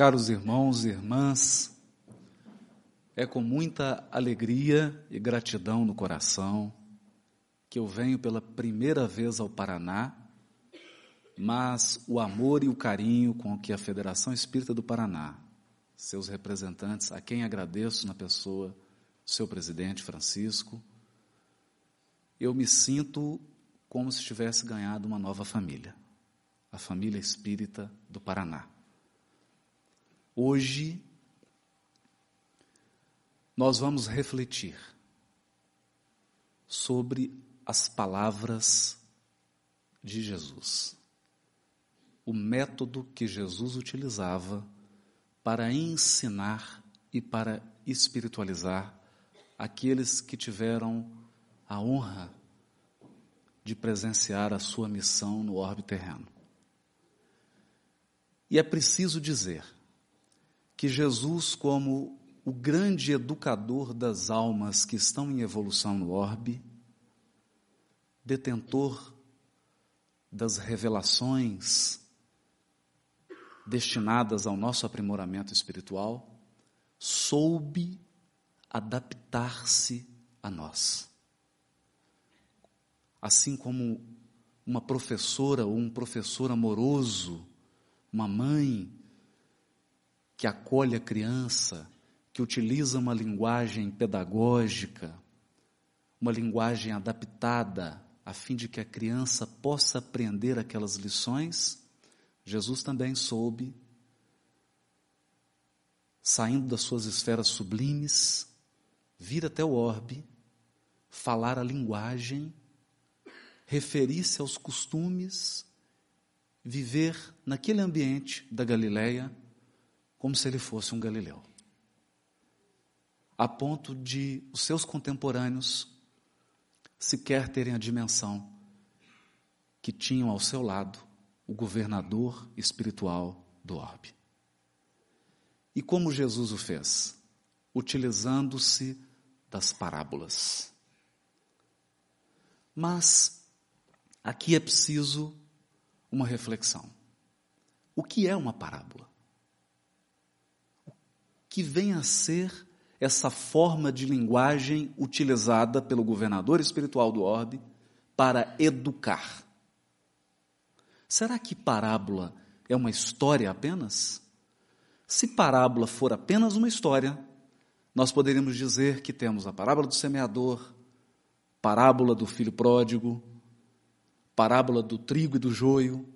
Caros irmãos e irmãs, é com muita alegria e gratidão no coração que eu venho pela primeira vez ao Paraná, mas o amor e o carinho com que a Federação Espírita do Paraná, seus representantes, a quem agradeço na pessoa seu presidente Francisco, eu me sinto como se tivesse ganhado uma nova família, a família espírita do Paraná. Hoje, nós vamos refletir sobre as palavras de Jesus. O método que Jesus utilizava para ensinar e para espiritualizar aqueles que tiveram a honra de presenciar a sua missão no orbe terreno. E é preciso dizer que Jesus, como o grande educador das almas que estão em evolução no orbe, detentor das revelações destinadas ao nosso aprimoramento espiritual, soube adaptar-se a nós. Assim como uma professora ou um professor amoroso, uma mãe que acolhe a criança, que utiliza uma linguagem pedagógica, uma linguagem adaptada, a fim de que a criança possa aprender aquelas lições, Jesus também soube, saindo das suas esferas sublimes, vir até o orbe, falar a linguagem, referir-se aos costumes, viver naquele ambiente da Galileia como se ele fosse um galileu. A ponto de os seus contemporâneos sequer terem a dimensão que tinham ao seu lado o governador espiritual do orbe. E como Jesus o fez? Utilizando-se das parábolas. Mas aqui é preciso uma reflexão. O que é uma parábola? Que vem a ser essa forma de linguagem utilizada pelo governador espiritual do orbe para educar. Será que parábola é uma história apenas? Se parábola for apenas uma história, nós poderíamos dizer que temos a parábola do semeador, parábola do filho pródigo, parábola do trigo e do joio.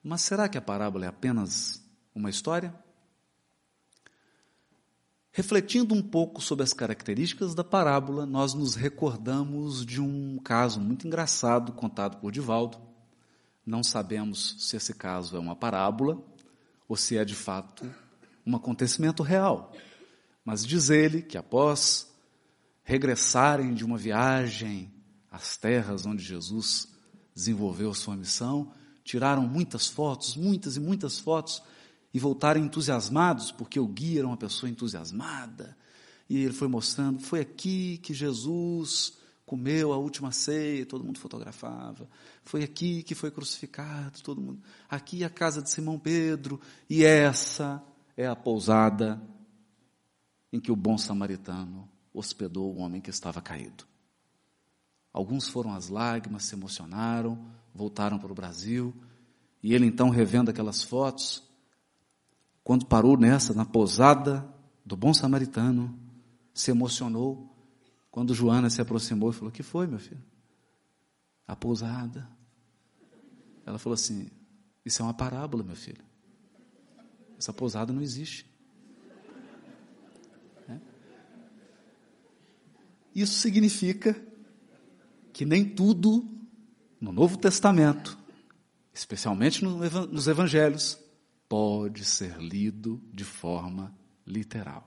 Mas será que a parábola é apenas uma história? Refletindo um pouco sobre as características da parábola, nós nos recordamos de um caso muito engraçado contado por Divaldo. Não sabemos se esse caso é uma parábola ou se é de fato um acontecimento real. Mas diz ele que após regressarem de uma viagem às terras onde Jesus desenvolveu sua missão, tiraram muitas fotos, muitas e muitas fotos, e voltaram entusiasmados, porque o guia era uma pessoa entusiasmada. E ele foi mostrando, foi aqui que Jesus comeu a última ceia, todo mundo fotografava. Foi aqui que foi crucificado, todo mundo. Aqui a casa de Simão Pedro, e essa é a pousada em que o bom samaritano hospedou o homem que estava caído. Alguns foram às lágrimas, se emocionaram, voltaram para o Brasil, e ele então, revendo aquelas fotos, quando parou nessa, na pousada do bom samaritano, se emocionou. Quando Joana se aproximou e falou: que foi, meu filho? A pousada. Ela falou assim: Isso é uma parábola, meu filho. Essa pousada não existe. É? Isso significa que nem tudo no Novo Testamento, especialmente nos Evangelhos, pode ser lido de forma literal.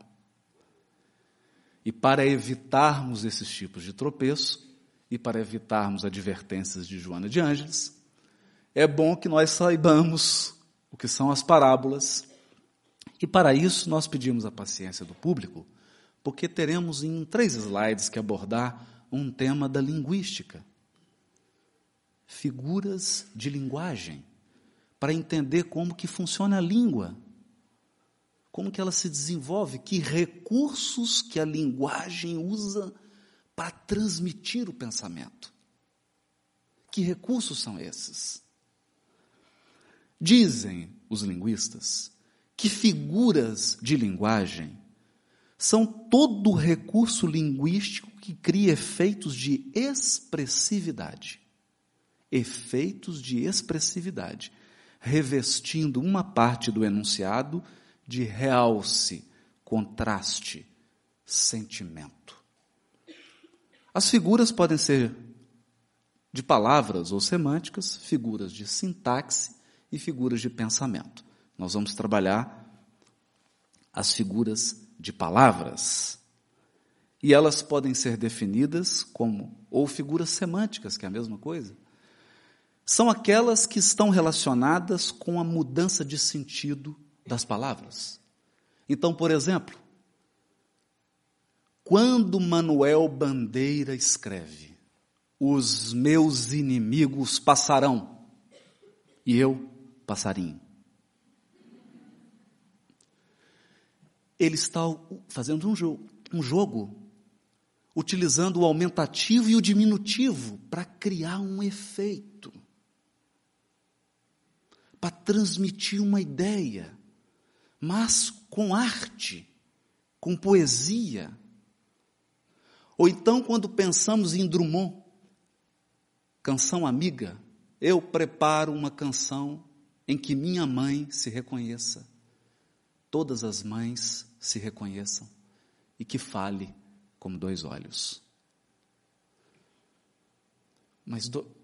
E para evitarmos esses tipos de tropeço, e para evitarmos advertências de Joana de Ângeles, é bom que nós saibamos o que são as parábolas, e para isso nós pedimos a paciência do público, porque teremos em três slides que abordar um tema da linguística. Figuras de linguagem para entender como que funciona a língua. como que ela se desenvolve, que recursos que a linguagem usa para transmitir o pensamento. Que recursos são esses? Dizem os linguistas que figuras de linguagem são todo recurso linguístico que cria efeitos de expressividade. Efeitos de expressividade, revestindo uma parte do enunciado de realce, contraste, sentimento. As figuras podem ser de palavras ou semânticas, figuras de sintaxe e figuras de pensamento. Nós vamos trabalhar as figuras de palavras. E elas podem ser definidas como ou figuras semânticas, que é a mesma coisa. São aquelas que estão relacionadas com a mudança de sentido das palavras. Então, por exemplo, quando Manuel Bandeira escreve: Os meus inimigos passarão e eu passarinho. Ele está fazendo um jogo, um jogo utilizando o aumentativo e o diminutivo para criar um efeito, para transmitir uma ideia, mas com arte, com poesia. Ou então, quando pensamos em Drummond, canção amiga, eu preparo uma canção em que minha mãe se reconheça, todas as mães se reconheçam e que fale como dois olhos. Mas do...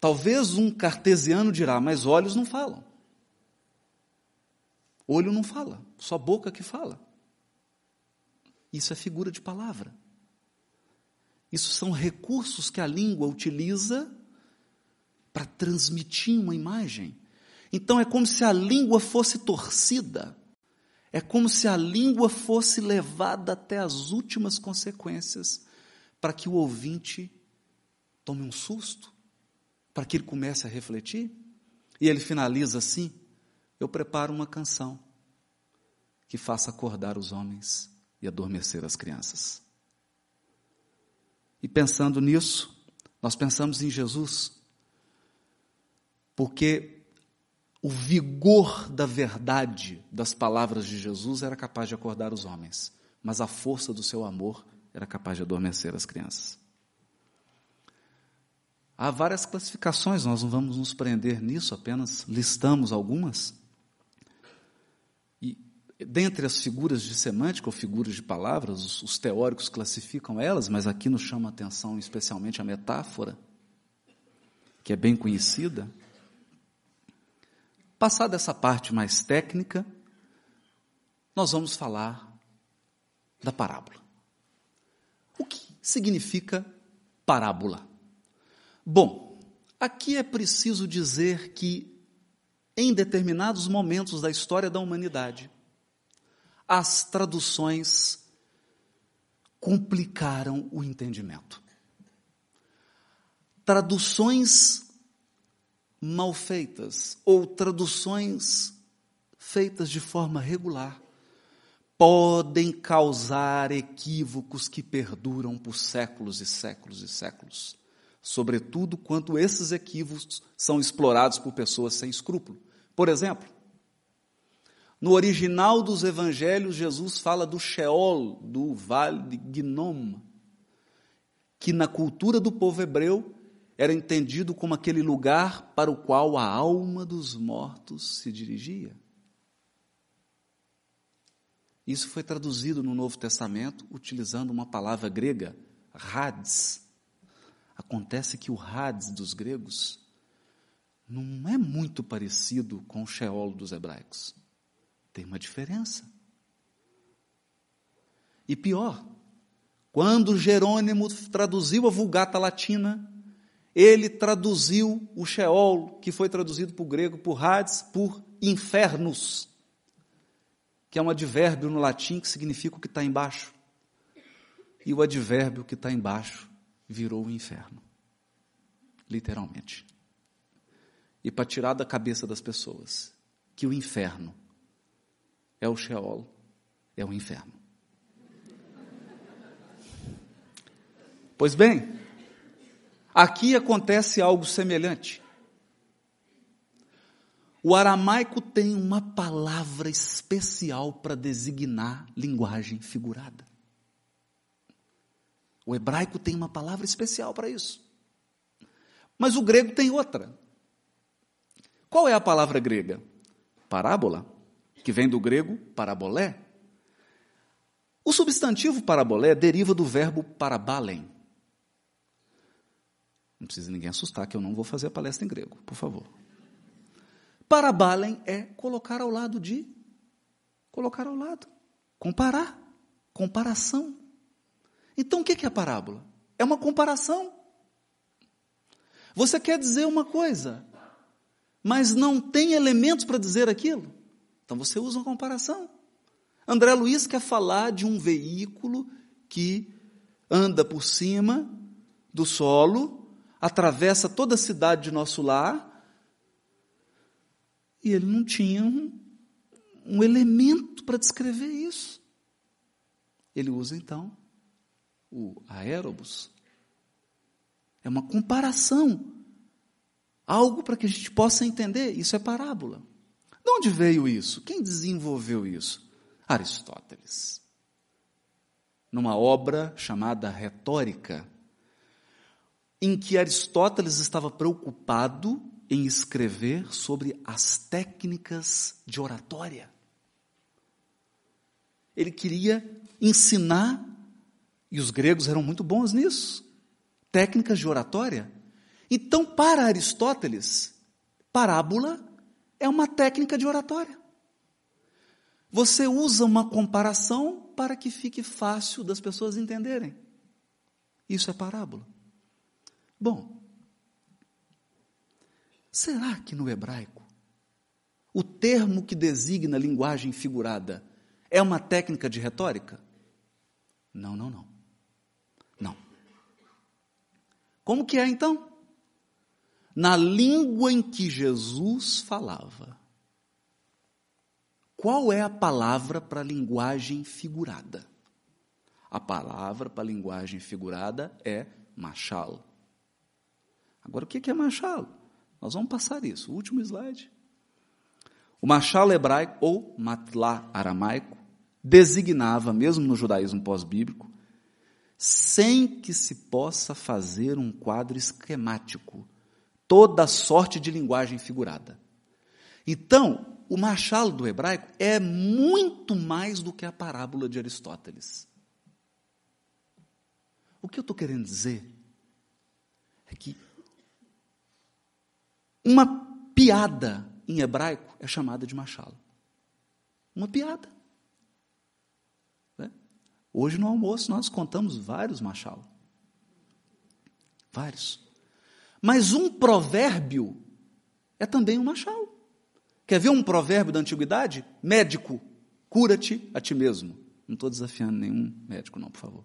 talvez um cartesiano dirá, mas olhos não falam. Olho não fala, só boca que fala. Isso é figura de palavra. Isso são recursos que a língua utiliza para transmitir uma imagem. Então é como se a língua fosse torcida, é como se a língua fosse levada até as últimas consequências para que o ouvinte tome um susto, para que ele comece a refletir. E ele finaliza assim: Eu preparo uma canção que faça acordar os homens e adormecer as crianças. E pensando nisso, nós pensamos em Jesus, porque o vigor da verdade das palavras de Jesus era capaz de acordar os homens, mas a força do seu amor era capaz de adormecer as crianças. Há várias classificações, nós não vamos nos prender nisso, apenas listamos algumas. E dentre as figuras de semântica ou figuras de palavras, os, os teóricos classificam elas, mas aqui nos chama a atenção especialmente a metáfora, que é bem conhecida. Passada essa parte mais técnica, nós vamos falar da parábola. O que significa parábola? Bom, aqui é preciso dizer que, em determinados momentos da história da humanidade, as traduções complicaram o entendimento. Traduções mal feitas ou traduções feitas de forma regular podem causar equívocos que perduram por séculos e séculos e séculos. Sobretudo quando esses equívocos são explorados por pessoas sem escrúpulo. Por exemplo, no original dos evangelhos, Jesus fala do Sheol, do vale de Gnom, que na cultura do povo hebreu era entendido como aquele lugar para o qual a alma dos mortos se dirigia. Isso foi traduzido no Novo Testamento utilizando uma palavra grega, Hades. Acontece que o Hades dos gregos não é muito parecido com o Sheol dos hebraicos. Tem uma diferença. E pior, quando Jerônimo traduziu a Vulgata Latina, ele traduziu o Sheol, que foi traduzido para o grego por Hades, por infernos, que é um advérbio no latim que significa o que está embaixo. E o advérbio que está embaixo virou o inferno, literalmente. E para tirar da cabeça das pessoas que o inferno é o Sheol, é o inferno. Pois bem, aqui acontece algo semelhante. O aramaico tem uma palavra especial para designar linguagem figurada. O hebraico tem uma palavra especial para isso. Mas o grego tem outra. Qual é a palavra grega? Parábola, que vem do grego parabolé. O substantivo parabolé deriva do verbo parabalen. Não precisa ninguém assustar que eu não vou fazer a palestra em grego, por favor. Parabalen é colocar ao lado de colocar ao lado, comparar, comparação. Então o que é a parábola? É uma comparação. Você quer dizer uma coisa, mas não tem elementos para dizer aquilo. Então você usa uma comparação. André Luiz quer falar de um veículo que anda por cima do solo, atravessa toda a cidade de nosso lar, e ele não tinha um, um elemento para descrever isso. Ele usa então o aérobus. É uma comparação. Algo para que a gente possa entender. Isso é parábola. De onde veio isso? Quem desenvolveu isso? Aristóteles. Numa obra chamada Retórica, em que Aristóteles estava preocupado em escrever sobre as técnicas de oratória. Ele queria ensinar e os gregos eram muito bons nisso. Técnicas de oratória. Então, para Aristóteles, parábola é uma técnica de oratória. Você usa uma comparação para que fique fácil das pessoas entenderem. Isso é parábola. Bom, será que no hebraico o termo que designa linguagem figurada é uma técnica de retórica? Não, não, não. Como que é então? Na língua em que Jesus falava. Qual é a palavra para linguagem figurada? A palavra para linguagem figurada é machal. Agora, o que é machal? Nós vamos passar isso. O último slide. O machal hebraico, ou matlá aramaico, designava, mesmo no judaísmo pós-bíblico, sem que se possa fazer um quadro esquemático, toda sorte de linguagem figurada. Então, o machado do hebraico é muito mais do que a parábola de Aristóteles. O que eu estou querendo dizer é que uma piada em hebraico é chamada de machado. Uma piada. Hoje no almoço nós contamos vários machal. Vários. Mas um provérbio é também um machal. Quer ver um provérbio da antiguidade? Médico, cura-te a ti mesmo. Não estou desafiando nenhum médico, não, por favor.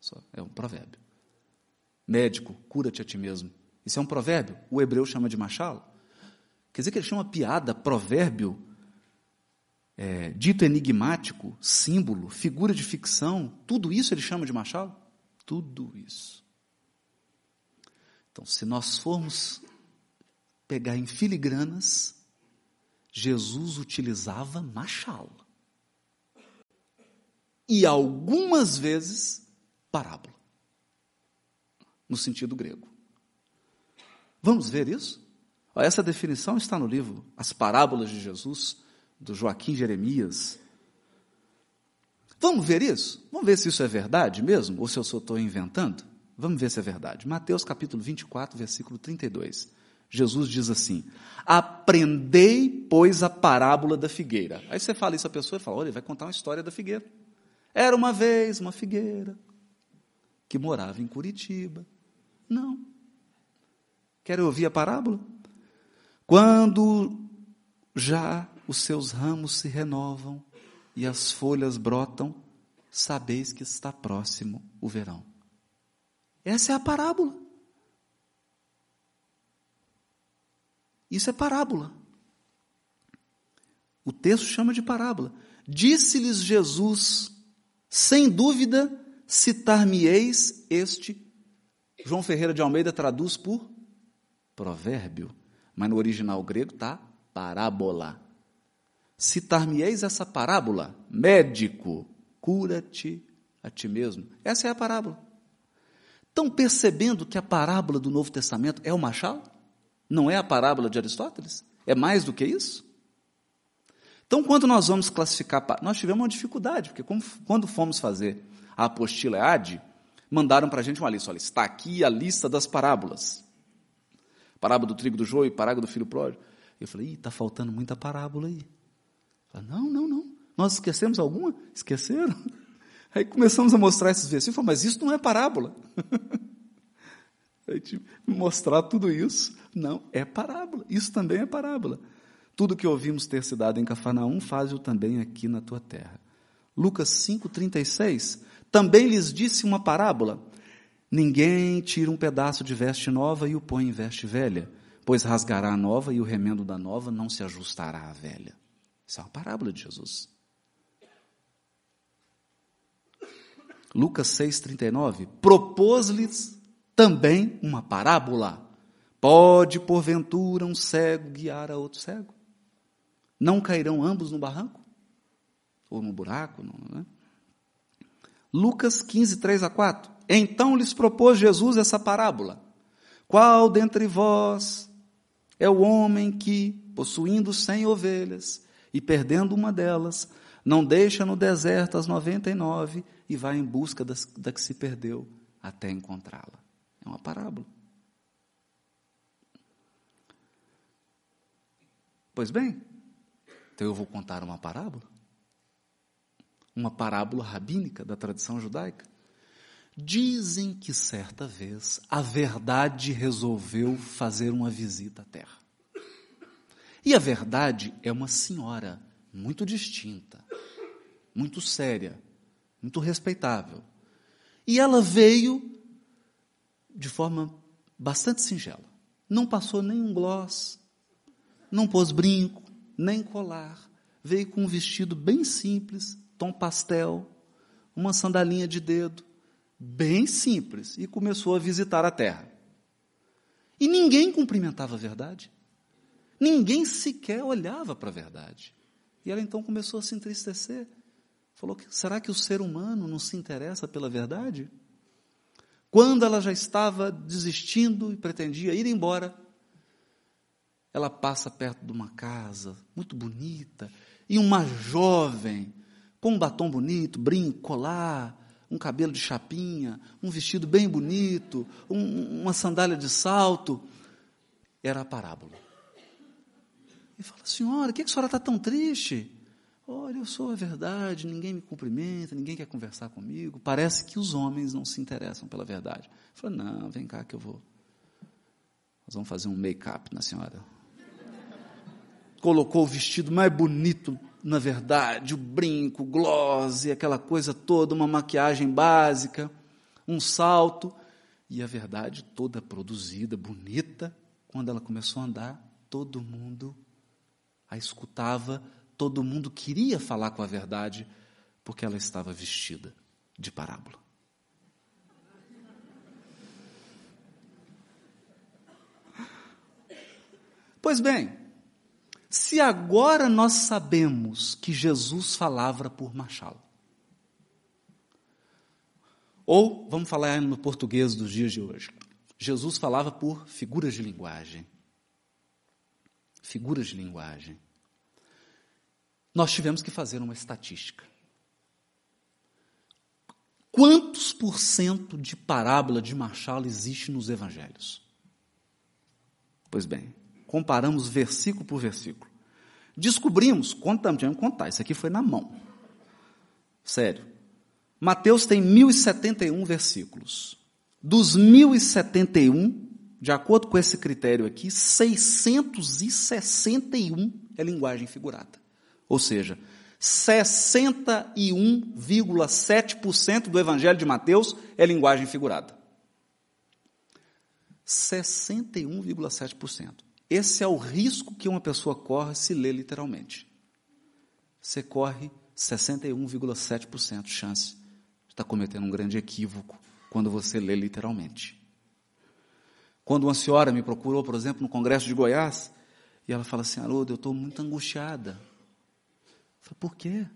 Só é um provérbio. Médico, cura-te a ti mesmo. Isso é um provérbio? O hebreu chama de machal. Quer dizer que ele chama piada, provérbio, é, dito enigmático, símbolo, figura de ficção, tudo isso ele chama de Machado? Tudo isso. Então, se nós formos pegar em filigranas, Jesus utilizava Machado. E algumas vezes parábola, no sentido grego. Vamos ver isso? Essa definição está no livro As Parábolas de Jesus, do Joaquim Jeremias. Vamos ver isso? Vamos ver se isso é verdade mesmo, ou se eu só estou inventando? Vamos ver se é verdade. Mateus capítulo 24, versículo 32. Jesus diz assim: Aprendei, pois, a parábola da figueira. Aí você fala isso a pessoa e fala: olha, ele vai contar uma história da figueira. Era uma vez uma figueira que morava em Curitiba. Não. Querem ouvir a parábola? Quando já os seus ramos se renovam e as folhas brotam, sabeis que está próximo o verão. Essa é a parábola. Isso é parábola. O texto chama de parábola. Disse-lhes Jesus, sem dúvida, citar-me-eis este. João Ferreira de Almeida traduz por provérbio, mas no original grego está parábola. Citar-me-eis essa parábola, médico, cura-te a ti mesmo. Essa é a parábola. Estão percebendo que a parábola do Novo Testamento é o Machado? Não é a parábola de Aristóteles? É mais do que isso? Então, quando nós vamos classificar, nós tivemos uma dificuldade, porque quando fomos fazer a apostila EAD, mandaram para a gente uma lista. Olha, está aqui a lista das parábolas. Parábola do trigo do joio, parábola do filho pródigo. Eu falei, está faltando muita parábola aí. Não, não, não. Nós esquecemos alguma? Esqueceram? Aí começamos a mostrar esses versículos, falei, mas isso não é parábola. Aí tive mostrar tudo isso. Não, é parábola. Isso também é parábola. Tudo que ouvimos ter se dado em Cafarnaum, faz-o também aqui na tua terra. Lucas 5,36, também lhes disse uma parábola. Ninguém tira um pedaço de veste nova e o põe em veste velha, pois rasgará a nova e o remendo da nova não se ajustará à velha. Isso é uma parábola de Jesus. Lucas 6,39, propôs-lhes também uma parábola. Pode, porventura, um cego guiar a outro cego? Não cairão ambos no barranco? Ou no buraco? Não, né? Lucas 15, 3 a 4. Então lhes propôs Jesus essa parábola. Qual dentre vós é o homem que, possuindo cem ovelhas e perdendo uma delas, não deixa no deserto as noventa e nove e vai em busca das, da que se perdeu até encontrá-la. É uma parábola. Pois bem, então eu vou contar uma parábola. Uma parábola rabínica da tradição judaica. Dizem que certa vez a verdade resolveu fazer uma visita à terra. E a verdade é uma senhora muito distinta, muito séria, muito respeitável. E ela veio de forma bastante singela. Não passou nenhum gloss, não pôs brinco, nem colar. Veio com um vestido bem simples, tom pastel, uma sandalinha de dedo, bem simples, e começou a visitar a terra. E ninguém cumprimentava a verdade. Ninguém sequer olhava para a verdade. E ela então começou a se entristecer. Falou: será que o ser humano não se interessa pela verdade? Quando ela já estava desistindo e pretendia ir embora, ela passa perto de uma casa muito bonita e uma jovem com um batom bonito, brinco, colar, um cabelo de chapinha, um vestido bem bonito, um, uma sandália de salto, era a parábola. E fala, senhora, por que a senhora está tão triste? Olha, eu sou a verdade, ninguém me cumprimenta, ninguém quer conversar comigo. Parece que os homens não se interessam pela verdade. Falei, não, vem cá que eu vou. Nós vamos fazer um make-up na senhora. Colocou o vestido mais bonito, na verdade, o brinco, o gloss, aquela coisa toda, uma maquiagem básica, um salto. E a verdade toda produzida, bonita. Quando ela começou a andar, todo mundo a escutava todo mundo queria falar com a verdade porque ela estava vestida de parábola. Pois bem, se agora nós sabemos que Jesus falava por Machado, ou, vamos falar no português dos dias de hoje, Jesus falava por figuras de linguagem. Figuras de linguagem nós tivemos que fazer uma estatística. Quantos por cento de parábola de Marshall existe nos evangelhos? Pois bem, comparamos versículo por versículo. Descobrimos, contamos, tivemos que contar, isso aqui foi na mão. Sério. Mateus tem 1071 versículos. Dos 1071, de acordo com esse critério aqui, 661 é linguagem figurada. Ou seja, 61,7% do Evangelho de Mateus é linguagem figurada. 61,7%. Esse é o risco que uma pessoa corre se lê literalmente. Você corre 61,7% de chance de estar cometendo um grande equívoco quando você lê literalmente. Quando uma senhora me procurou, por exemplo, no Congresso de Goiás, e ela fala assim, Haroldo, eu estou muito angustiada. Eu falei, por quê?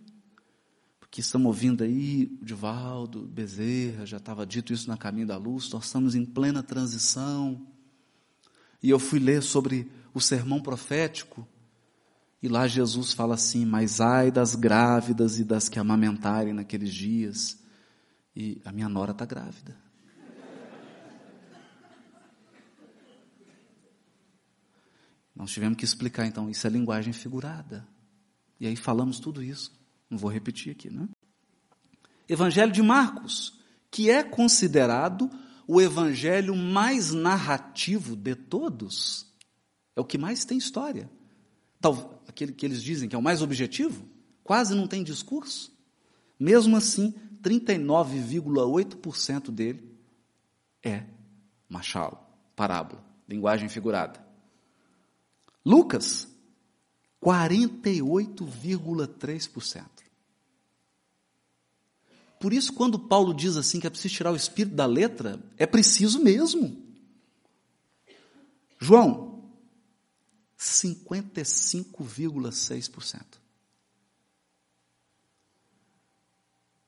Porque estamos ouvindo aí o Divaldo, Bezerra, já estava dito isso na Caminho da Luz, nós estamos em plena transição. E eu fui ler sobre o sermão profético, e lá Jesus fala assim: Mas ai das grávidas e das que amamentarem naqueles dias. E a minha nora está grávida. Nós tivemos que explicar, então, isso é linguagem figurada. E aí falamos tudo isso. Não vou repetir aqui, né? Evangelho de Marcos, que é considerado o evangelho mais narrativo de todos. É o que mais tem história. Tal, aquele que eles dizem que é o mais objetivo, quase não tem discurso. Mesmo assim, 39,8% dele é machalo, parábola, linguagem figurada. Lucas, 48,3%. Por isso, quando Paulo diz assim que é preciso tirar o espírito da letra, é preciso mesmo. João, 55,6%.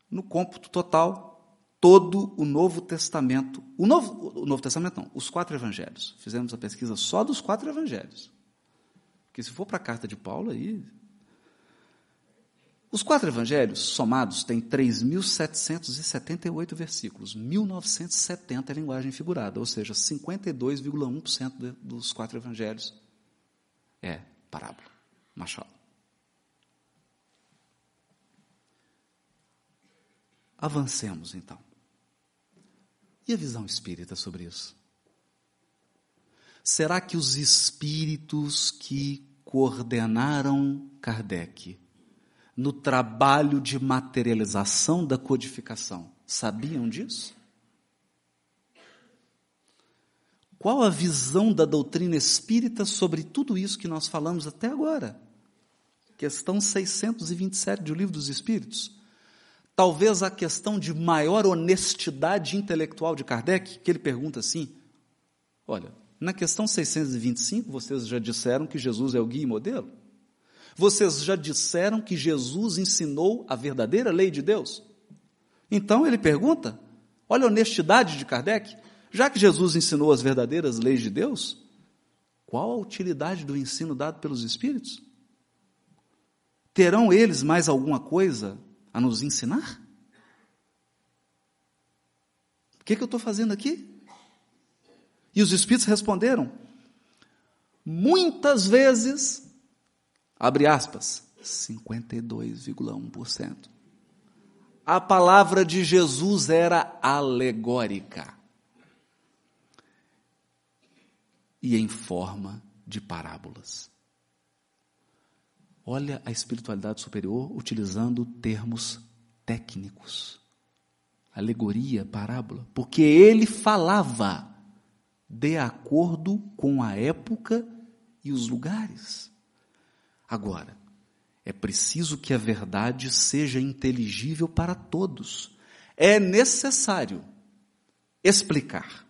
No cômputo total, todo o Novo Testamento, o Novo, o Novo Testamento não, os quatro evangelhos. Fizemos a pesquisa só dos quatro evangelhos. Porque se for para a carta de Paulo, aí. Os quatro evangelhos somados têm 3.778 versículos, 1.970 é linguagem figurada, ou seja, 52,1% dos quatro evangelhos é parábola, machado. Avancemos então. E a visão espírita sobre isso? Será que os espíritos que coordenaram Kardec no trabalho de materialização da codificação sabiam disso? Qual a visão da doutrina espírita sobre tudo isso que nós falamos até agora? Questão 627 do Livro dos Espíritos. Talvez a questão de maior honestidade intelectual de Kardec, que ele pergunta assim: olha, na questão 625, vocês já disseram que Jesus é o guia e modelo? Vocês já disseram que Jesus ensinou a verdadeira lei de Deus? Então ele pergunta: olha a honestidade de Kardec. Já que Jesus ensinou as verdadeiras leis de Deus, qual a utilidade do ensino dado pelos Espíritos? Terão eles mais alguma coisa a nos ensinar? O que, que eu estou fazendo aqui? E os espíritos responderam: muitas vezes, abre aspas, 52,1%. A palavra de Jesus era alegórica e em forma de parábolas. Olha a espiritualidade superior utilizando termos técnicos. Alegoria, parábola, porque ele falava de acordo com a época e os lugares. Agora, é preciso que a verdade seja inteligível para todos. É necessário explicar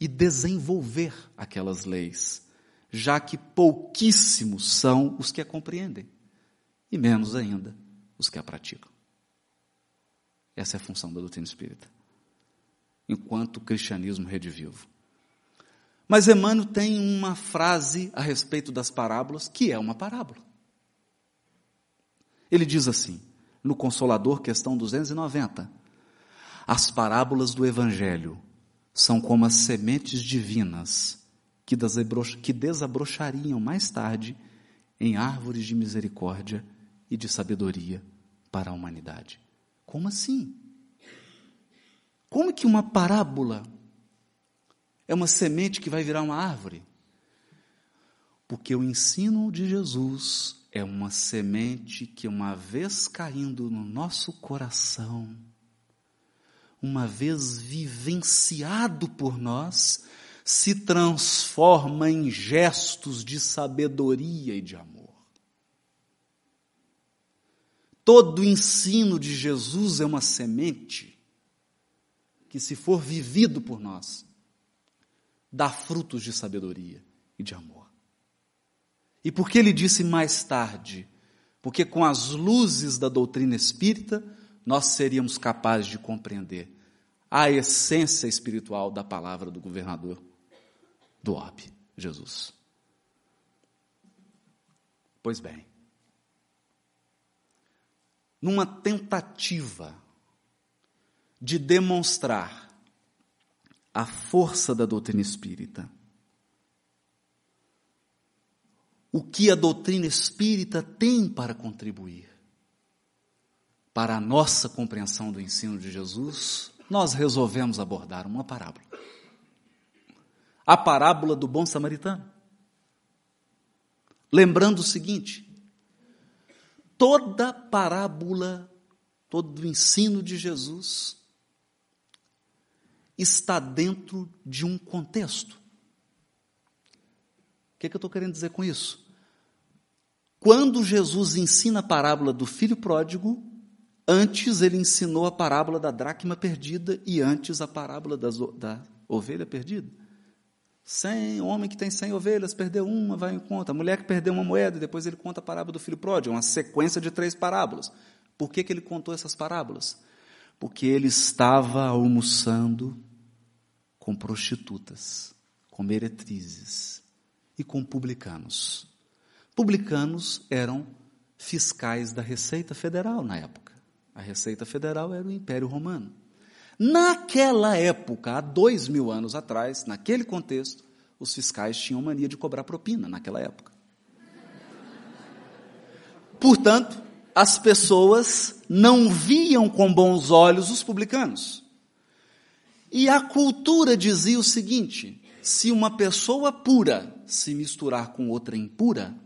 e desenvolver aquelas leis, já que pouquíssimos são os que a compreendem, e menos ainda os que a praticam. Essa é a função da doutrina espírita. Enquanto o cristianismo redivivo. Mas Emmanuel tem uma frase a respeito das parábolas, que é uma parábola. Ele diz assim, no Consolador, questão 290, as parábolas do Evangelho são como as sementes divinas que desabrochariam mais tarde em árvores de misericórdia e de sabedoria para a humanidade. Como assim? Como que uma parábola é uma semente que vai virar uma árvore. Porque o ensino de Jesus é uma semente que, uma vez caindo no nosso coração, uma vez vivenciado por nós, se transforma em gestos de sabedoria e de amor. Todo o ensino de Jesus é uma semente que, se for vivido por nós, dá frutos de sabedoria e de amor. E por que ele disse mais tarde? Porque com as luzes da doutrina espírita, nós seríamos capazes de compreender a essência espiritual da palavra do governador do orbe, Jesus. Pois bem, numa tentativa de demonstrar a força da doutrina espírita, o que a doutrina espírita tem para contribuir para a nossa compreensão do ensino de Jesus, nós resolvemos abordar uma parábola. A parábola do bom samaritano. Lembrando o seguinte: toda parábola, todo o ensino de Jesus está dentro de um contexto. O que, é que eu estou querendo dizer com isso? Quando Jesus ensina a parábola do filho pródigo, antes ele ensinou a parábola da dracma perdida e antes a parábola das, da ovelha perdida. Cem, homem que tem cem ovelhas, perdeu uma, vai em conta. A mulher que perdeu uma moeda, depois ele conta a parábola do filho pródigo, uma sequência de três parábolas. Por que, que ele contou essas parábolas? Porque ele estava almoçando com prostitutas, com meretrizes e com publicanos. Publicanos eram fiscais da Receita Federal na época. A Receita Federal era o Império Romano. Naquela época, há dois mil anos atrás, naquele contexto, os fiscais tinham mania de cobrar propina naquela época. Portanto, as pessoas não viam com bons olhos os publicanos. E a cultura dizia o seguinte: se uma pessoa pura se misturar com outra impura,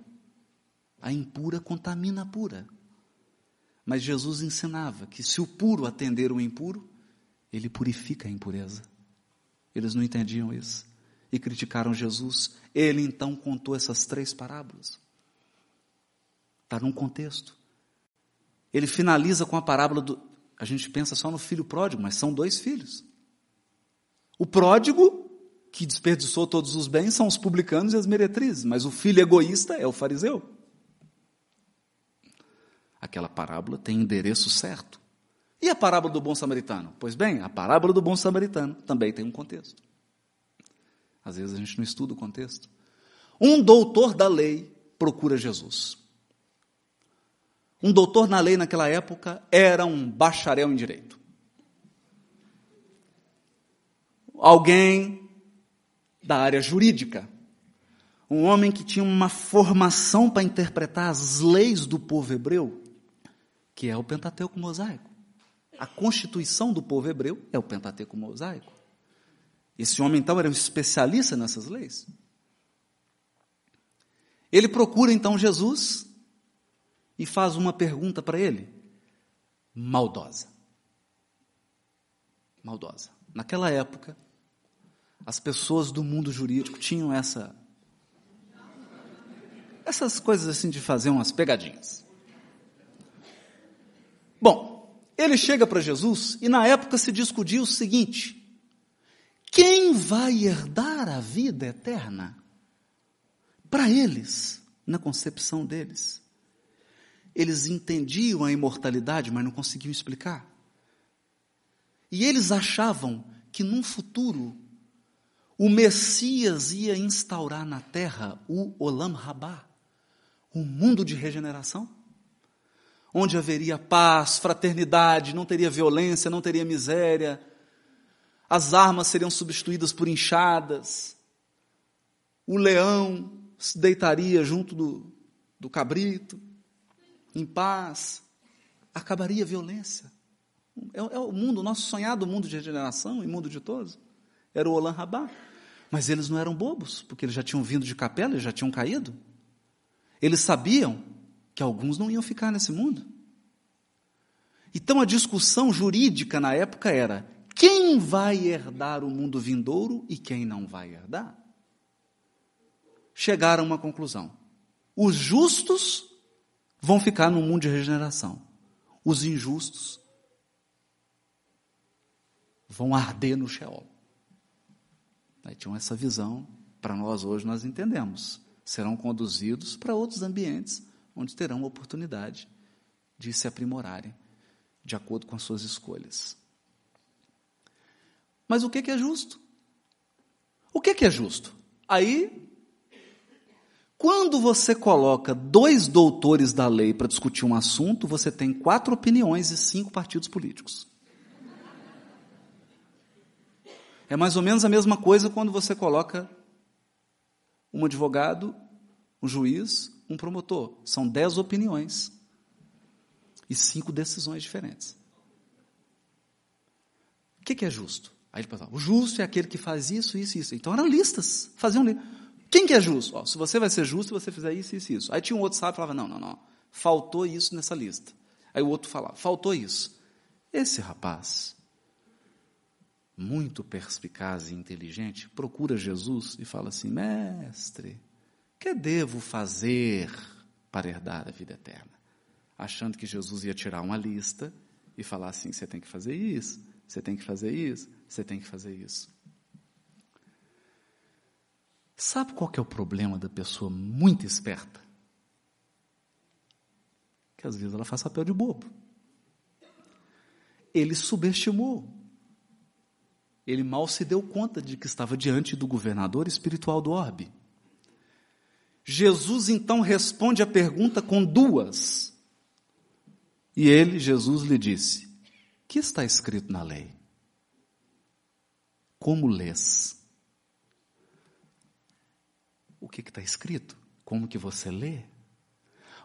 a impura contamina a pura. Mas Jesus ensinava que se o puro atender o impuro, ele purifica a impureza. Eles não entendiam isso e criticaram Jesus. Ele então contou essas três parábolas. Está num contexto. Ele finaliza com a parábola do. A gente pensa só no filho pródigo, mas são dois filhos. O pródigo, que desperdiçou todos os bens, são os publicanos e as meretrizes, mas o filho egoísta é o fariseu. Aquela parábola tem endereço certo. E a parábola do bom samaritano? Pois bem, a parábola do bom samaritano também tem um contexto. Às vezes a gente não estuda o contexto. Um doutor da lei procura Jesus. Um doutor na lei naquela época era um bacharel em direito. Alguém da área jurídica. Um homem que tinha uma formação para interpretar as leis do povo hebreu que é o Pentateuco mosaico. A constituição do povo hebreu é o Pentateuco mosaico. Esse homem, então, era um especialista nessas leis. Ele procura, então, Jesus e faz uma pergunta para ele, maldosa. Maldosa. Naquela época, as pessoas do mundo jurídico tinham essa essas coisas assim de fazer umas pegadinhas. Bom, ele chega para Jesus e na época se discutia o seguinte: quem vai herdar a vida eterna? Para eles, na concepção deles. Eles entendiam a imortalidade, mas não conseguiam explicar. E eles achavam que num futuro o Messias ia instaurar na terra o Olam Rabá, o mundo de regeneração onde haveria paz, fraternidade, não teria violência, não teria miséria, as armas seriam substituídas por enxadas, o leão se deitaria junto do, do cabrito, em paz, acabaria a violência. É, é, o mundo, o nosso sonhado mundo de regeneração e mundo de todos. Era o Olam Rabá. Mas eles não eram bobos, porque eles já tinham vindo de capela, eles já tinham caído. Eles sabiam que alguns não iam ficar nesse mundo. Então a discussão jurídica na época era: quem vai herdar o mundo vindouro e quem não vai herdar? Chegaram a uma conclusão: os justos vão ficar no mundo de regeneração, os injustos vão arder no Sheol. Aí tinham essa visão, para nós hoje nós entendemos. Serão conduzidos para outros ambientes onde terão oportunidade de se aprimorarem de acordo com as suas escolhas. Mas o que é justo? O que é justo? Aí, quando você coloca dois doutores da lei para discutir um assunto, você tem quatro opiniões e cinco partidos políticos. É mais ou menos a mesma coisa quando você coloca um advogado, um juiz, um promotor. São dez opiniões e cinco decisões diferentes. O que, é justo? Aí ele pensava, o justo é aquele que faz isso, isso e isso. Então eram listas, faziam listas. Quem que é justo? Ó, se você vai ser justo, você fizer isso, isso e isso. Aí tinha um outro sábio falava, não, não, não, faltou isso nessa lista. Aí o outro falava, faltou isso. Esse rapaz, muito perspicaz e inteligente, procura Jesus e fala assim: Mestre, que devo fazer para herdar a vida eterna? Achando que Jesus ia tirar uma lista e falar assim: você tem que fazer isso, você tem que fazer isso, você tem que fazer isso. Sabe qual que é o problema da pessoa muito esperta? Que às vezes ela faz papel de bobo. Ele subestimou ele mal se deu conta de que estava diante do governador espiritual do orbe. Jesus então responde a pergunta com duas. E ele, Jesus, lhe disse: Que está escrito na lei? Como lês? O que está escrito? Como que você lê?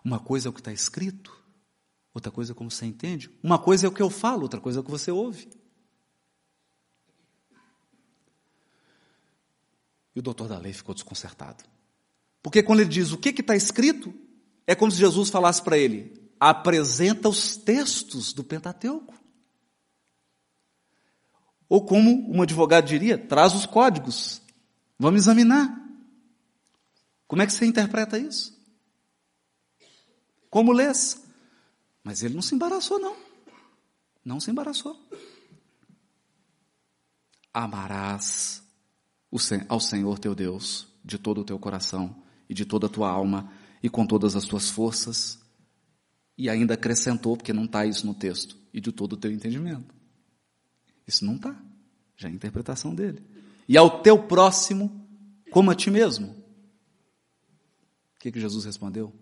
Uma coisa é o que está escrito, outra coisa é como você entende. Uma coisa é o que eu falo, outra coisa é o que você ouve. E o doutor da lei ficou desconcertado. Porque quando ele diz o que está escrito, é como se Jesus falasse para ele: apresenta os textos do Pentateuco. Ou como um advogado diria, traz os códigos. Vamos examinar. Como é que você interpreta isso? Como lês? Mas ele não se embaraçou, não. Não se embaraçou. Amarás ao Senhor teu Deus de todo o teu coração e de toda a tua alma e com todas as tuas forças. E ainda acrescentou, porque não está isso no texto, e de todo o teu entendimento. Isso não está. Já é a interpretação dele. E ao teu próximo, como a ti mesmo. O que, que Jesus respondeu?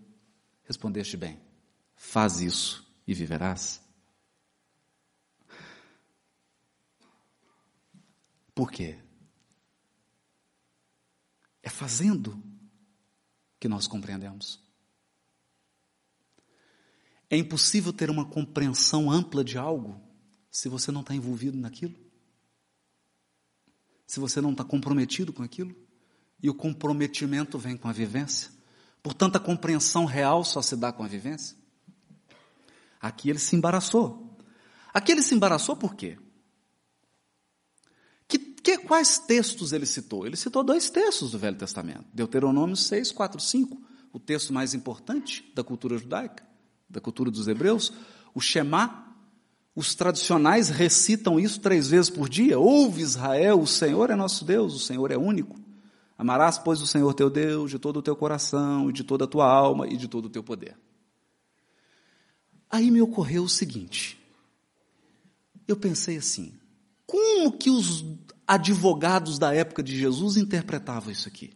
Respondeste bem. Faz isso e viverás. Por quê? É fazendo que nós compreendemos. É impossível ter uma compreensão ampla de algo se você não está envolvido naquilo. Se você não está comprometido com aquilo. E o comprometimento vem com a vivência. Portanto, a compreensão real só se dá com a vivência. Aqui ele se embaraçou. Aqui ele se embaraçou por quê? Que, quais textos ele citou? Ele citou dois textos do Velho Testamento. Deuteronômio 6, 4, 5, o texto mais importante da cultura judaica, da cultura dos hebreus. O Shema, os tradicionais recitam isso três vezes por dia. Ouve Israel, o Senhor é nosso Deus, o Senhor é único. Amarás, pois, o Senhor teu Deus de todo o teu coração, e de toda a tua alma, e de todo o teu poder. Aí me ocorreu o seguinte. Eu pensei assim, como que os advogados da época de Jesus interpretavam isso aqui?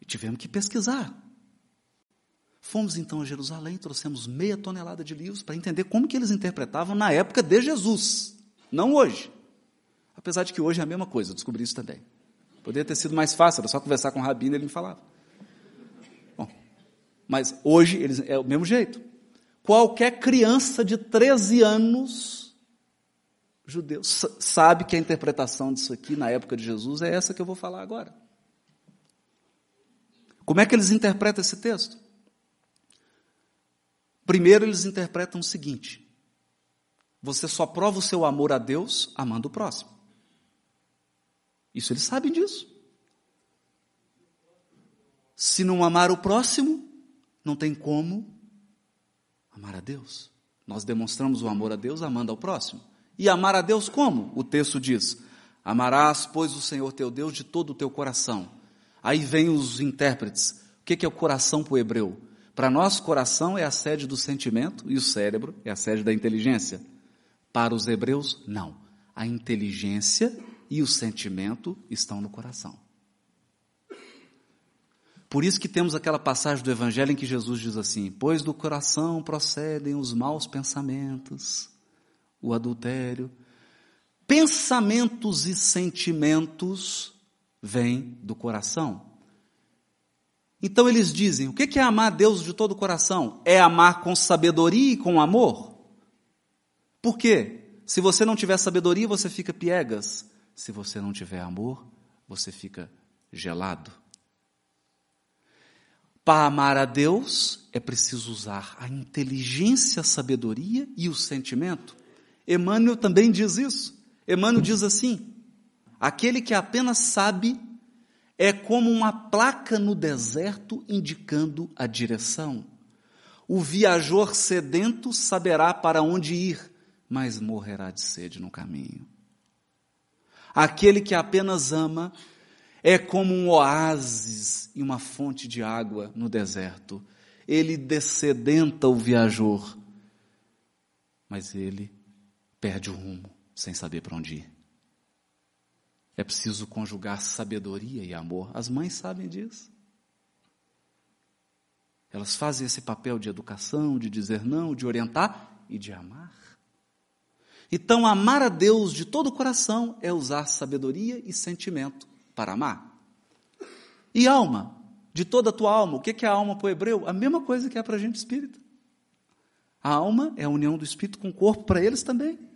E tivemos que pesquisar. Fomos então a Jerusalém, trouxemos meia tonelada de livros para entender como que eles interpretavam na época de Jesus, não hoje. Apesar de que hoje é a mesma coisa, descobri isso também. Poderia ter sido mais fácil, era só conversar com o Rabino e ele me falava. Bom, mas hoje eles, é o mesmo jeito. Qualquer criança de 13 anos judeu sabe que a interpretação disso aqui na época de Jesus é essa que eu vou falar agora. Como é que eles interpretam esse texto? Primeiro, eles interpretam o seguinte: você só prova o seu amor a Deus amando o próximo. Isso eles sabem disso. Se não amar o próximo, não tem como Amar a Deus. Nós demonstramos o amor a Deus amando ao próximo. E amar a Deus como? O texto diz: Amarás, pois, o Senhor teu Deus de todo o teu coração. Aí vem os intérpretes. O que é o coração para o hebreu? Para nós, coração é a sede do sentimento e o cérebro é a sede da inteligência. Para os hebreus, não. A inteligência e o sentimento estão no coração. Por isso que temos aquela passagem do Evangelho em que Jesus diz assim: Pois do coração procedem os maus pensamentos, o adultério. Pensamentos e sentimentos vêm do coração. Então eles dizem: o que é amar Deus de todo o coração? É amar com sabedoria e com amor? Por quê? Se você não tiver sabedoria, você fica piegas. Se você não tiver amor, você fica gelado. Para amar a Deus, é preciso usar a inteligência, a sabedoria e o sentimento. Emmanuel também diz isso. Emmanuel diz assim: aquele que apenas sabe é como uma placa no deserto indicando a direção. O viajor sedento saberá para onde ir, mas morrerá de sede no caminho. Aquele que apenas ama é como um oásis e uma fonte de água no deserto. Ele descedenta o viajor, mas ele perde o rumo sem saber para onde ir. É preciso conjugar sabedoria e amor. As mães sabem disso. Elas fazem esse papel de educação, de dizer não, de orientar e de amar. Então, amar a Deus de todo o coração é usar sabedoria e sentimento para amar. E alma, de toda a tua alma. O que é a alma para o hebreu? A mesma coisa que é para a gente espírita. A alma é a união do espírito com o corpo para eles também.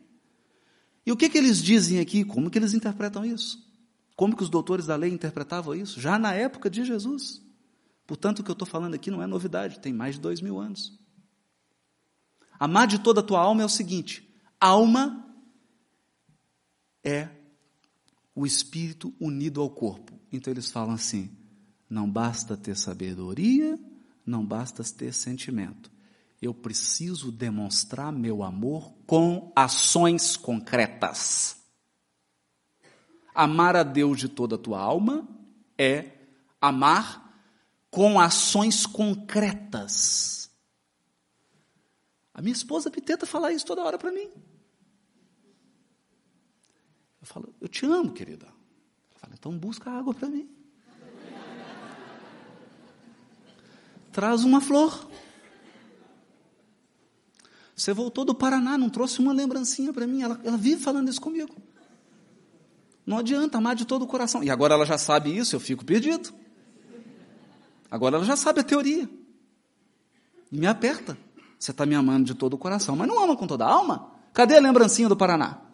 E o que, que eles dizem aqui? Como que eles interpretam isso? Como que os doutores da lei interpretavam isso? Já na época de Jesus. Portanto, o que eu estou falando aqui não é novidade, tem mais de dois mil anos. Amar de toda a tua alma é o seguinte: alma é o espírito unido ao corpo. Então eles falam assim: não basta ter sabedoria, não basta ter sentimento. Eu preciso demonstrar meu amor com ações concretas. Amar a Deus de toda a tua alma é amar com ações concretas. A minha esposa me tenta falar isso toda hora para mim. Eu falo, eu te amo, querida. Ela fala, então busca água para mim. Traz uma flor. Você voltou do Paraná, não trouxe uma lembrancinha para mim. Ela, ela vive falando isso comigo. Não adianta amar de todo o coração. E agora ela já sabe isso, eu fico perdido. Agora ela já sabe a teoria. E me aperta. Você está me amando de todo o coração, mas não ama com toda a alma? Cadê a lembrancinha do Paraná?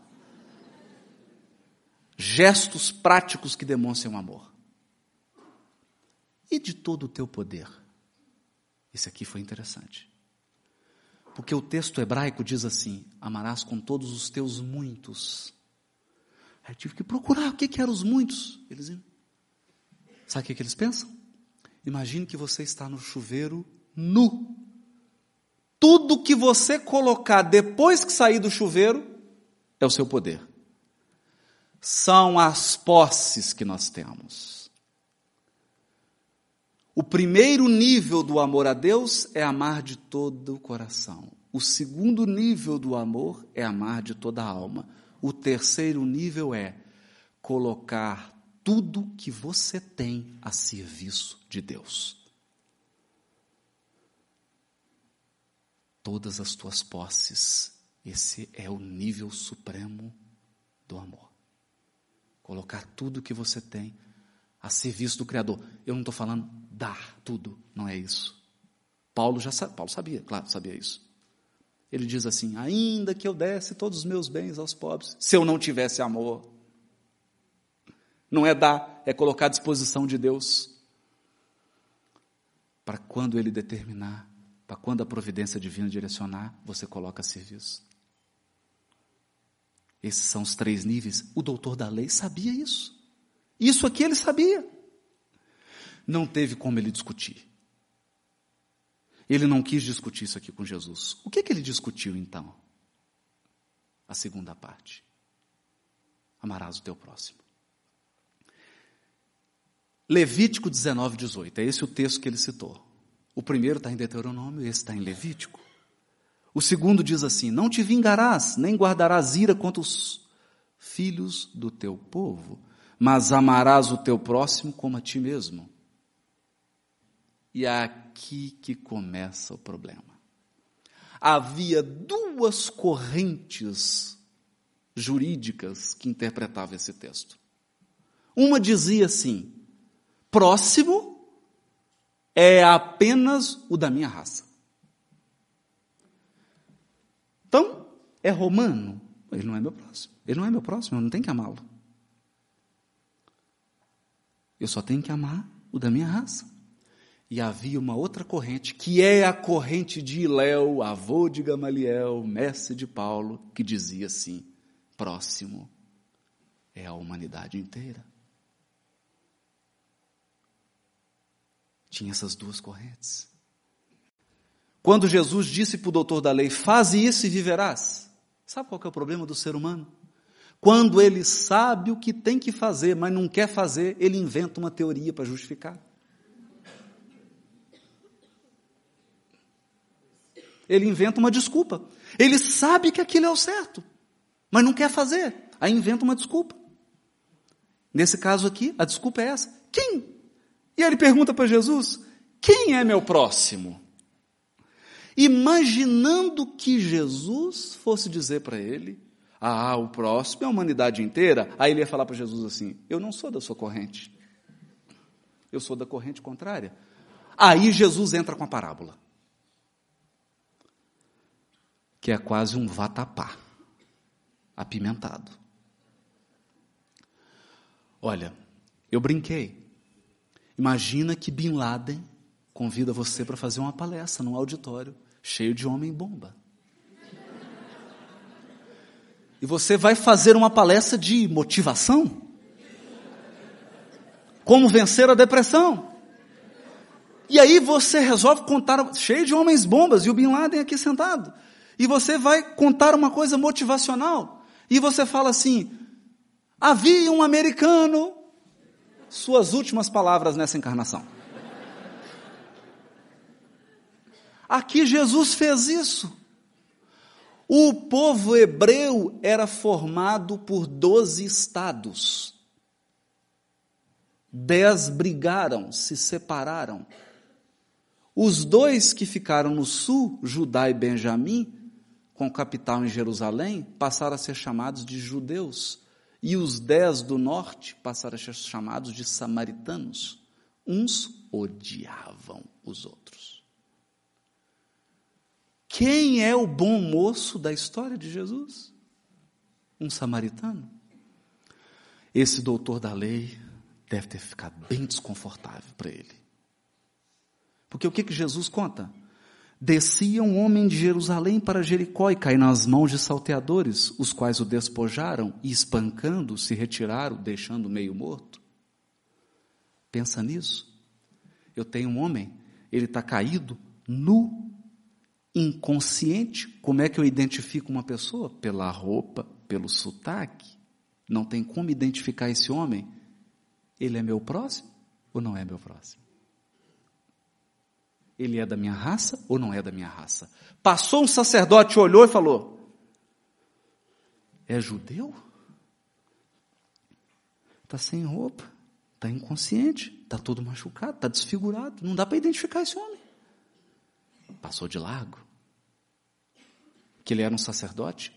gestos práticos que demonstrem o amor. E de todo o teu poder. Esse aqui foi interessante. Porque o texto hebraico diz assim: amarás com todos os teus muitos. Aí eu tive que procurar o que, que eram os muitos. Eles Sabe o que, que eles pensam? Imagine que você está no chuveiro nu. Tudo que você colocar depois que sair do chuveiro é o seu poder são as posses que nós temos. O primeiro nível do amor a Deus é amar de todo o coração. O segundo nível do amor é amar de toda a alma. O terceiro nível é colocar tudo que você tem a serviço de Deus. Todas as tuas posses. Esse é o nível supremo do amor. Colocar tudo que você tem a serviço do Criador. Eu não estou falando dar tudo, não é isso. Paulo já Paulo sabia, claro, sabia isso. Ele diz assim: ainda que eu desse todos os meus bens aos pobres, se eu não tivesse amor, não é dar, é colocar à disposição de Deus para quando Ele determinar, para quando a providência divina direcionar, você coloca a serviço. Esses são os três níveis. O doutor da lei sabia isso. Isso aqui ele sabia. Não teve como ele discutir. Ele não quis discutir isso aqui com Jesus. O que, que ele discutiu então? A segunda parte. Amarás o teu próximo. Levítico 19, 18. É esse o texto que ele citou. O primeiro está em Deuteronômio, esse está em Levítico. O segundo diz assim: Não te vingarás, nem guardarás ira contra os filhos do teu povo, mas amarás o teu próximo como a ti mesmo. E é aqui que começa o problema. Havia duas correntes jurídicas que interpretavam esse texto. Uma dizia assim: próximo é apenas o da minha raça. Então, é romano, ele não é meu próximo. Ele não é meu próximo, eu não tenho que amá-lo. Eu só tenho que amar o da minha raça. E havia uma outra corrente, que é a corrente de Iléu, avô de Gamaliel, mestre de Paulo, que dizia assim: próximo é a humanidade inteira. Tinha essas duas correntes. Quando Jesus disse para o doutor da lei, faze isso e viverás. Sabe qual é o problema do ser humano? Quando ele sabe o que tem que fazer, mas não quer fazer, ele inventa uma teoria para justificar. Ele inventa uma desculpa. Ele sabe que aquilo é o certo, mas não quer fazer. Aí inventa uma desculpa. Nesse caso aqui, a desculpa é essa. Quem e ele pergunta para Jesus: Quem é meu próximo? Imaginando que Jesus fosse dizer para ele: Ah, o próximo é a humanidade inteira. Aí ele ia falar para Jesus assim: Eu não sou da sua corrente. Eu sou da corrente contrária. Aí Jesus entra com a parábola. Que é quase um vatapá, apimentado. Olha, eu brinquei. Imagina que Bin Laden convida você para fazer uma palestra num auditório cheio de homem-bomba. E você vai fazer uma palestra de motivação? Como vencer a depressão? E aí você resolve contar, cheio de homens bombas, e o Bin Laden aqui sentado. E você vai contar uma coisa motivacional. E você fala assim: havia um americano suas últimas palavras nessa encarnação. Aqui Jesus fez isso. O povo hebreu era formado por doze estados. Dez brigaram, se separaram. Os dois que ficaram no sul, Judá e Benjamim, com capital em Jerusalém, passaram a ser chamados de judeus. E os dez do norte passaram a ser chamados de samaritanos. Uns odiavam os outros. Quem é o bom moço da história de Jesus? Um samaritano. Esse doutor da lei deve ter ficado bem desconfortável para ele. Porque o que, que Jesus conta? Descia um homem de Jerusalém para Jericó e caiu nas mãos de salteadores, os quais o despojaram e, espancando, se retiraram, deixando meio morto. Pensa nisso. Eu tenho um homem, ele está caído, nu, inconsciente. Como é que eu identifico uma pessoa? Pela roupa, pelo sotaque. Não tem como identificar esse homem. Ele é meu próximo ou não é meu próximo? Ele é da minha raça ou não é da minha raça? Passou um sacerdote, olhou e falou: É judeu? Está sem roupa, está inconsciente, está todo machucado, está desfigurado, não dá para identificar esse homem. Passou de largo. Que ele era um sacerdote.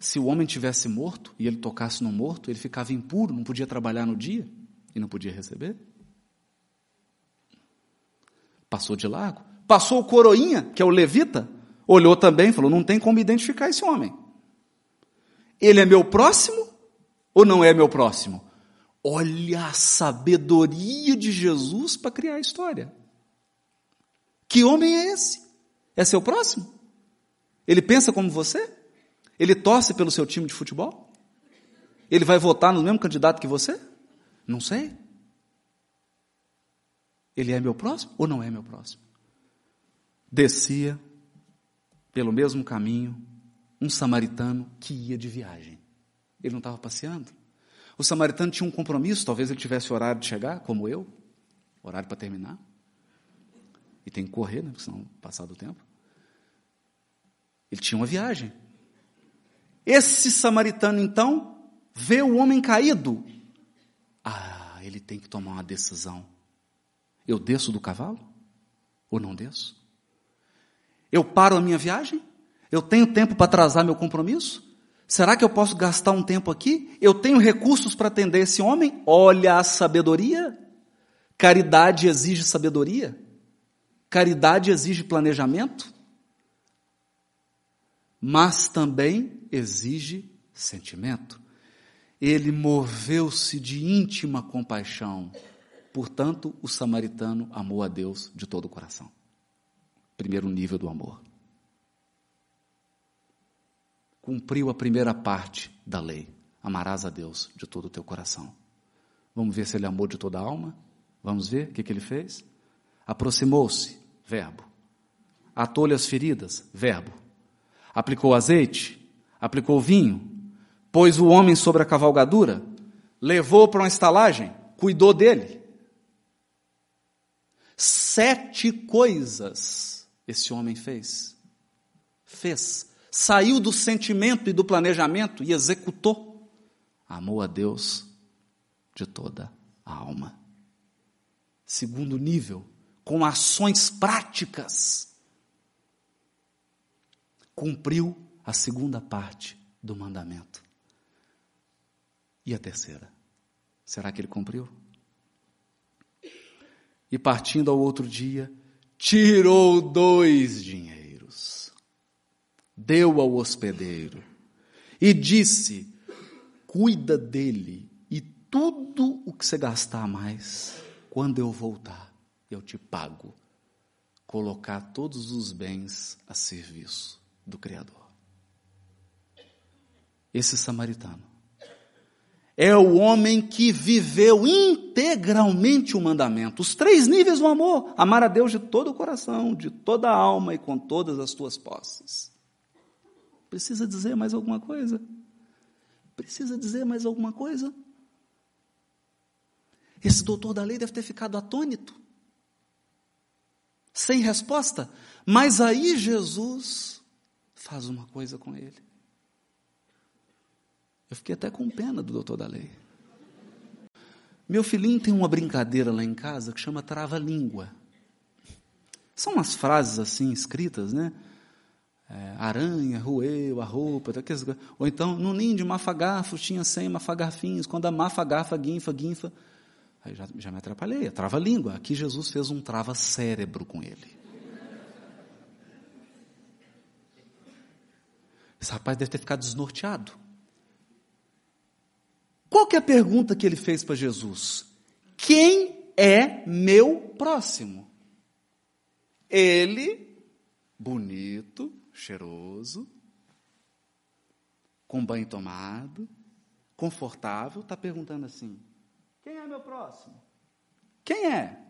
Se o homem tivesse morto e ele tocasse no morto, ele ficava impuro, não podia trabalhar no dia e não podia receber. Passou de largo. Passou o coroinha, que é o levita, olhou também e falou: não tem como identificar esse homem. Ele é meu próximo ou não é meu próximo? Olha a sabedoria de Jesus para criar a história. Que homem é esse? É seu próximo? Ele pensa como você? Ele torce pelo seu time de futebol? Ele vai votar no mesmo candidato que você? Não sei. Ele é meu próximo ou não é meu próximo? descia pelo mesmo caminho um samaritano que ia de viagem. Ele não estava passeando. O samaritano tinha um compromisso, talvez ele tivesse horário de chegar, como eu, horário para terminar. E tem que correr, né, porque senão passar do tempo. Ele tinha uma viagem. Esse samaritano, então, vê o homem caído. Ah, ele tem que tomar uma decisão. Eu desço do cavalo? Ou não desço? Eu paro a minha viagem? Eu tenho tempo para atrasar meu compromisso? Será que eu posso gastar um tempo aqui? Eu tenho recursos para atender esse homem? Olha a sabedoria. Caridade exige sabedoria. Caridade exige planejamento. Mas também exige sentimento. Ele moveu-se de íntima compaixão. Portanto, o samaritano amou a Deus de todo o coração. Primeiro nível do amor cumpriu a primeira parte da lei. Amarás a Deus de todo o teu coração. Vamos ver se ele amou de toda a alma? Vamos ver o que, que ele fez? Aproximou-se, verbo. Atou-lhe as feridas, verbo. Aplicou azeite, aplicou vinho, pôs o homem sobre a cavalgadura, levou para uma estalagem, cuidou dele. Sete coisas esse homem fez. Fez saiu do sentimento e do planejamento e executou. Amou a Deus de toda a alma. Segundo nível, com ações práticas, cumpriu a segunda parte do mandamento. E a terceira? Será que ele cumpriu? E partindo ao outro dia, tirou dois dinheiros deu ao hospedeiro e disse: Cuida dele e tudo o que você gastar mais, quando eu voltar, eu te pago. Colocar todos os bens a serviço do Criador. Esse samaritano é o homem que viveu integralmente o mandamento, os três níveis do amor: amar a Deus de todo o coração, de toda a alma e com todas as tuas posses. Precisa dizer mais alguma coisa? Precisa dizer mais alguma coisa? Esse doutor da lei deve ter ficado atônito, sem resposta. Mas aí Jesus faz uma coisa com ele. Eu fiquei até com pena do doutor da lei. Meu filhinho tem uma brincadeira lá em casa que chama trava-língua. São umas frases assim escritas, né? é, aranha roeu a roupa, ou então no ninho de mafagafos tinha cem mafagarfinhos, quando a mafagafa guinfa, guinfa, aí já, já me atrapalhei, trava língua, aqui Jesus fez um trava cérebro com ele. Esse rapaz deve ter ficado desnorteado. Qual que é a pergunta que ele fez para Jesus? Quem é meu próximo? Ele, bonito, cheiroso, com banho tomado, confortável, está perguntando assim: quem é meu próximo? Quem é?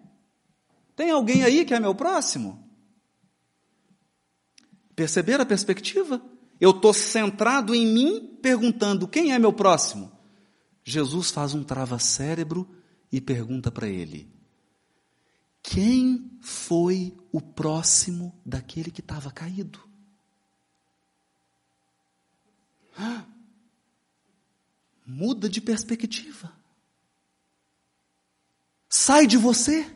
Tem alguém aí que é meu próximo? Perceber a perspectiva? Eu estou centrado em mim, perguntando quem é meu próximo. Jesus faz um trava-cérebro e pergunta para ele: quem foi o próximo daquele que estava caído? Muda de perspectiva. Sai de você.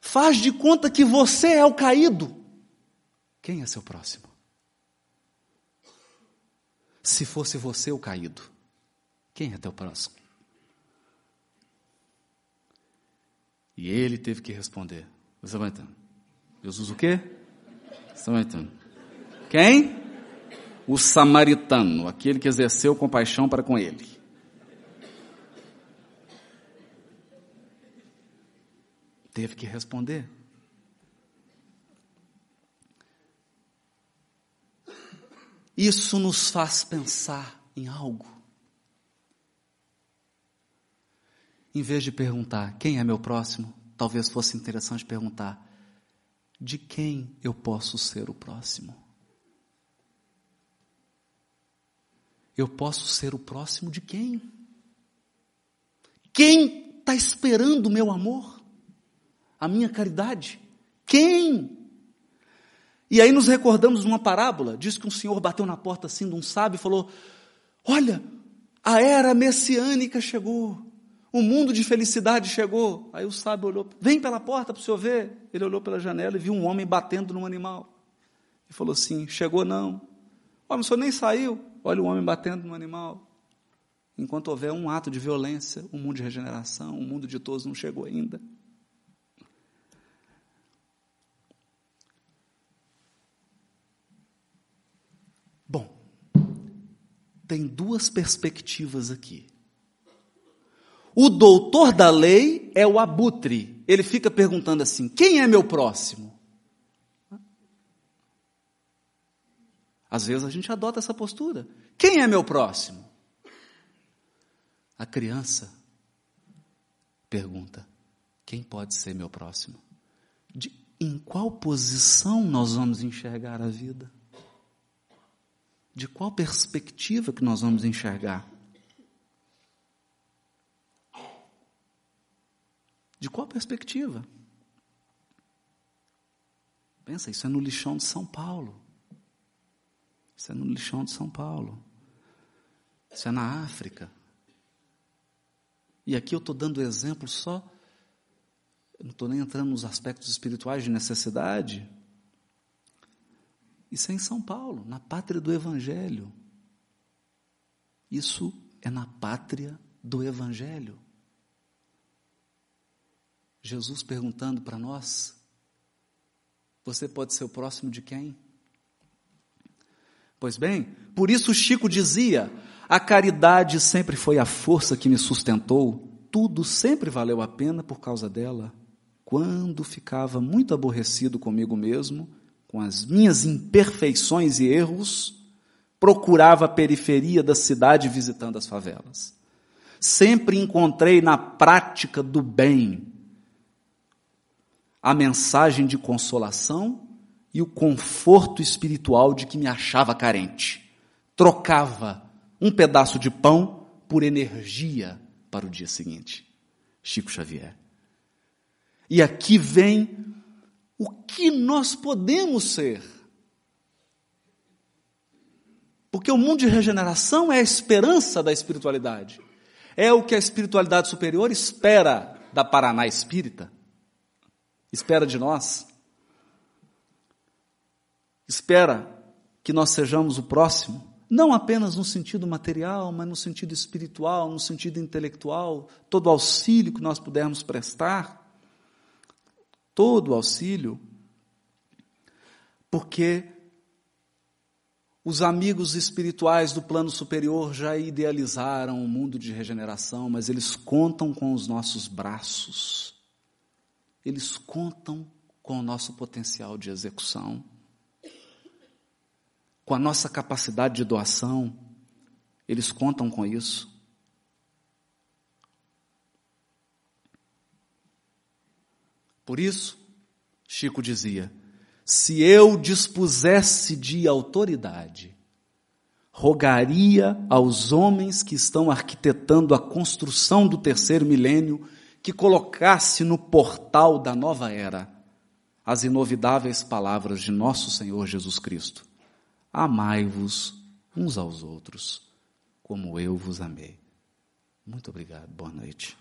Faz de conta que você é o caído. Quem é seu próximo? Se fosse você o caído, quem é teu próximo? E ele teve que responder. Você vai entender. Jesus o quê? Você vai entender. Quem? o samaritano, aquele que exerceu compaixão para com ele. Teve que responder. Isso nos faz pensar em algo. Em vez de perguntar quem é meu próximo, talvez fosse interessante perguntar de quem eu posso ser o próximo? Eu posso ser o próximo de quem? Quem está esperando o meu amor? A minha caridade? Quem? E aí nos recordamos de uma parábola, diz que um senhor bateu na porta assim de um sábio e falou: Olha, a era messiânica chegou, o mundo de felicidade chegou. Aí o sábio olhou, vem pela porta para o senhor ver. Ele olhou pela janela e viu um homem batendo num animal. E falou assim: Chegou não. Olha, o senhor nem saiu. Olha o homem batendo no animal. Enquanto houver um ato de violência, o um mundo de regeneração, o um mundo de todos não chegou ainda. Bom, tem duas perspectivas aqui. O doutor da lei é o abutre. Ele fica perguntando assim: quem é meu próximo? Às vezes a gente adota essa postura. Quem é meu próximo? A criança pergunta: quem pode ser meu próximo? De, em qual posição nós vamos enxergar a vida? De qual perspectiva que nós vamos enxergar? De qual perspectiva? Pensa, isso é no lixão de São Paulo. Isso é no lixão de São Paulo. Isso é na África. E aqui eu estou dando exemplo só, não estou nem entrando nos aspectos espirituais de necessidade, isso é em São Paulo, na pátria do Evangelho. Isso é na pátria do Evangelho. Jesus perguntando para nós: Você pode ser o próximo de quem? Pois bem, por isso Chico dizia: A caridade sempre foi a força que me sustentou, tudo sempre valeu a pena por causa dela. Quando ficava muito aborrecido comigo mesmo, com as minhas imperfeições e erros, procurava a periferia da cidade visitando as favelas. Sempre encontrei na prática do bem a mensagem de consolação e o conforto espiritual de que me achava carente. Trocava um pedaço de pão por energia para o dia seguinte. Chico Xavier. E aqui vem o que nós podemos ser. Porque o mundo de regeneração é a esperança da espiritualidade. É o que a espiritualidade superior espera da Paraná espírita. Espera de nós. Espera que nós sejamos o próximo, não apenas no sentido material, mas no sentido espiritual, no sentido intelectual, todo auxílio que nós pudermos prestar. Todo auxílio, porque os amigos espirituais do plano superior já idealizaram o um mundo de regeneração, mas eles contam com os nossos braços, eles contam com o nosso potencial de execução, com a nossa capacidade de doação, eles contam com isso. Por isso, Chico dizia: se eu dispusesse de autoridade, rogaria aos homens que estão arquitetando a construção do terceiro milênio que colocasse no portal da nova era as inovidáveis palavras de nosso Senhor Jesus Cristo: Amai-vos uns aos outros, como eu vos amei. Muito obrigado, boa noite.